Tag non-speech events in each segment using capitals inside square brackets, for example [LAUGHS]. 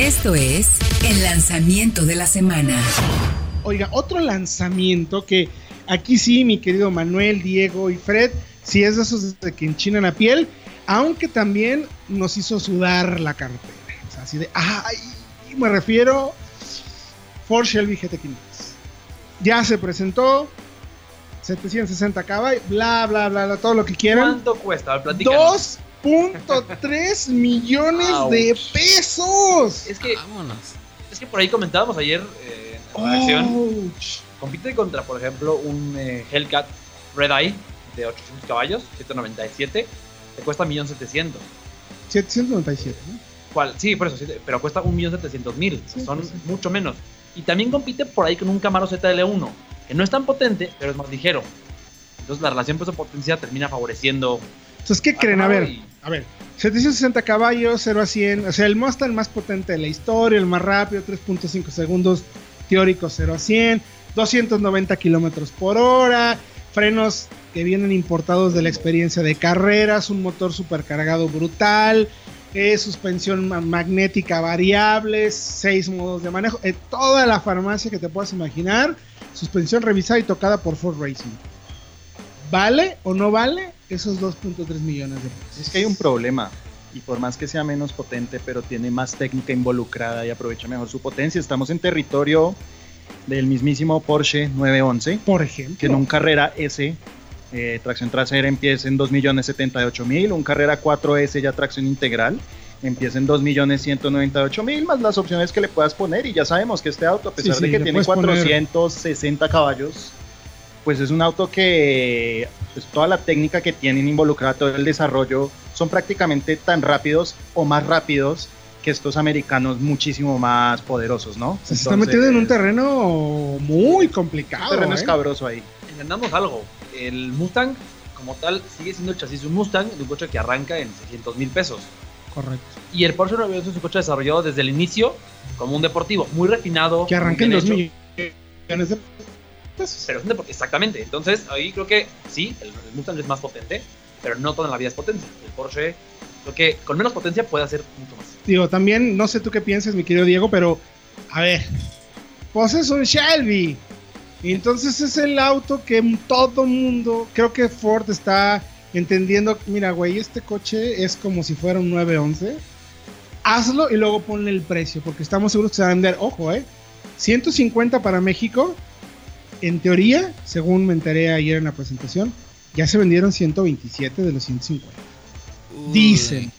Esto es el lanzamiento de la semana. Oiga, otro lanzamiento que aquí sí, mi querido Manuel, Diego y Fred, sí es de esos de que enchinan la piel, aunque también nos hizo sudar la cartera. O sea, así de, ay, me refiero Ford Shelby GT500. Ya se presentó, 760 caballos, bla, bla, bla, bla, todo lo que quieran. ¿Cuánto cuesta? A ver, platícanos. 2.3 [LAUGHS] millones de pesos. Es que, Vámonos. es que por ahí comentábamos ayer eh, en la. Ouch. Compite contra, por ejemplo, un eh, Hellcat Red Eye de 800 caballos, 197. Te cuesta 1.700.000. 797, ¿no? ¿Cuál? Sí, por eso, sí, pero cuesta 1.700.000. Sí, son pues sí. mucho menos. Y también compite por ahí con un Camaro ZL1, que no es tan potente, pero es más ligero. Entonces la relación peso-potencia termina favoreciendo. Entonces, ¿qué creen? A ver, y- a ver. 760 caballos, 0 a 100. O sea, el Mustang más potente de la historia, el más rápido, 3.5 segundos teóricos, 0 a 100. 290 kilómetros por hora. Frenos que vienen importados de la experiencia de carreras. Un motor supercargado brutal. eh, suspensión ma- magnética variable. 6 modos de manejo. eh, toda la farmacia que te puedas imaginar. Suspensión revisada y tocada por Ford Racing. ¿Vale o no vale esos 2.3 millones de pesos? Es que hay un problema. Y por más que sea menos potente, pero tiene más técnica involucrada y aprovecha mejor su potencia. Estamos en territorio del mismísimo Porsche 911, Por ejemplo. que en un Carrera S, eh, tracción trasera empieza en 2.078.000, un Carrera 4S ya tracción integral empieza en 2.198.000, más las opciones que le puedas poner. Y ya sabemos que este auto, a pesar Sí, de que tiene puedes poner- 460 caballos, pues es un auto que pues, toda la técnica que tienen involucrada, todo el desarrollo, son prácticamente tan rápidos o más rápidos que estos americanos muchísimo más poderosos, ¿no? Se está metiendo en un Entonces, terreno muy complicado. un terreno ¿eh? escabroso ahí. Entendamos algo. El Mustang, como tal, sigue siendo el chasis de un Mustang, de un coche que arranca en 600 mil pesos. Correcto. Y el Porsche 911 es un coche desarrollado desde el inicio como un deportivo, muy refinado. Que arranque en muy 2 bien hecho, millones de pesos. Pero es un deporte, exactamente. Entonces, ahí creo que sí, el, el Mustang es más potente, pero no toda la vida es potencia. El Porsche, creo que con menos potencia puede hacer mucho más. Digo, también, no sé tú qué piensas, mi querido Diego, pero a ver, pues es un Shelby. Y entonces es el auto que todo mundo, creo que Ford está entendiendo, mira, güey, este coche es como si fuera un 911. Hazlo y luego ponle el precio, porque estamos seguros que se va a vender, ojo, eh, 150 para México. En teoría, según me enteré ayer en la presentación, ya se vendieron 127 de los 150. Uy. Dicen.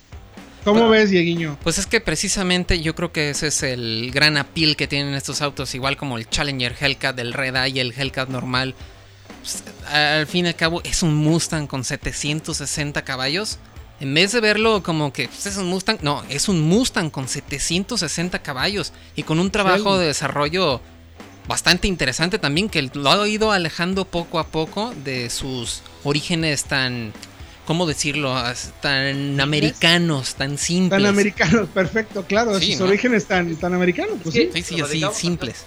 ¿Cómo Bueno. ves, Dieguiño? Pues es que precisamente yo creo que ese es el gran appeal que tienen estos autos, igual como el Challenger Hellcat del Red Eye y el Hellcat normal. Pues, al fin y al cabo es un Mustang con 760 caballos. En vez de verlo como que pues, es un Mustang, no, es un Mustang con 760 caballos y con un trabajo de desarrollo bastante interesante también que lo ha ido alejando poco a poco de sus orígenes tan, ¿cómo decirlo? Tan americanos, tan simples. Tan americanos, perfecto, claro, Sí, sus ¿no? orígenes tan, tan americanos, pues Es sí. Sí, sí, así, simples.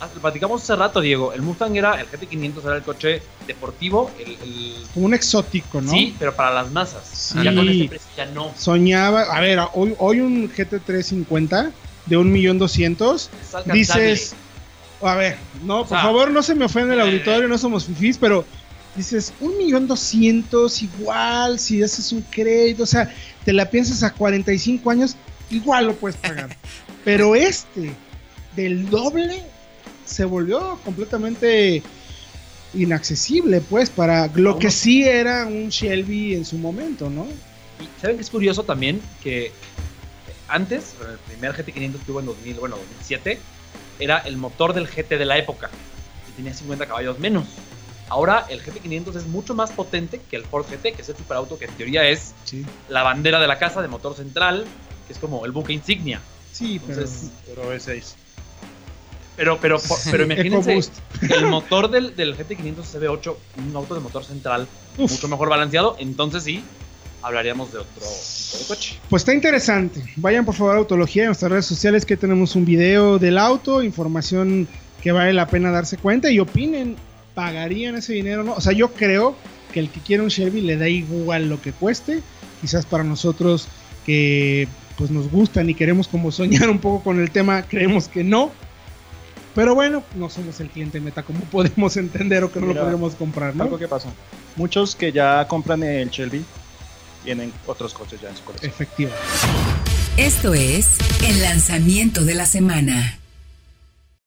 Ah, lo platicamos hace rato, Diego. El Mustang era, el GT500 era el coche deportivo, el, el- Como un exótico, ¿no? sí, pero para las masas. Sí. Ya con ese precio ya no. Soñaba, a ver, hoy, hoy un GT350 de un millón doscientos, Es alcanzable. dices, a ver, no, por sea, favor, no se me ofende el eh, auditorio, no somos fifís, pero dices, un millón doscientos igual, si haces un crédito, o sea, te la piensas a 45 años, igual lo puedes pagar. [LAUGHS] pero este, del doble, se volvió completamente inaccesible, pues, para lo que no- sí era un Shelby en su momento, ¿no? Y saben que es curioso también que antes, el primer GT500 que hubo en 2000, bueno, 2007, era el motor del GT de la época, que tenía 50 caballos menos. Ahora el GT500 es mucho más potente que el Ford GT, que es el superauto que en teoría es Sí. la bandera de la casa de motor central, que es como el buque insignia. Sí, pero... Entonces, Pero V6. Pero, pero, pero imagínense, el motor del, del GT500 CB8, un auto de motor central Uf. mucho mejor balanceado, entonces sí, hablaríamos de otro tipo de coche. Pues está interesante. Vayan por favor a Autología en nuestras redes sociales que tenemos un video del auto, información que vale la pena darse cuenta y opinen, ¿pagarían ese dinero o no? O sea, yo creo que el que quiere un Chevy le da igual lo que cueste. Quizás para nosotros que pues nos gustan y queremos como soñar un poco con el tema, creemos que no. Pero bueno, no somos el cliente meta, como [LAUGHS] podemos entender o que no lo podemos comprar, ¿no? Algo que pasa. Muchos que ya compran el Shelby tienen otros coches ya en su colección. Efectivamente. Esto es el lanzamiento de la semana.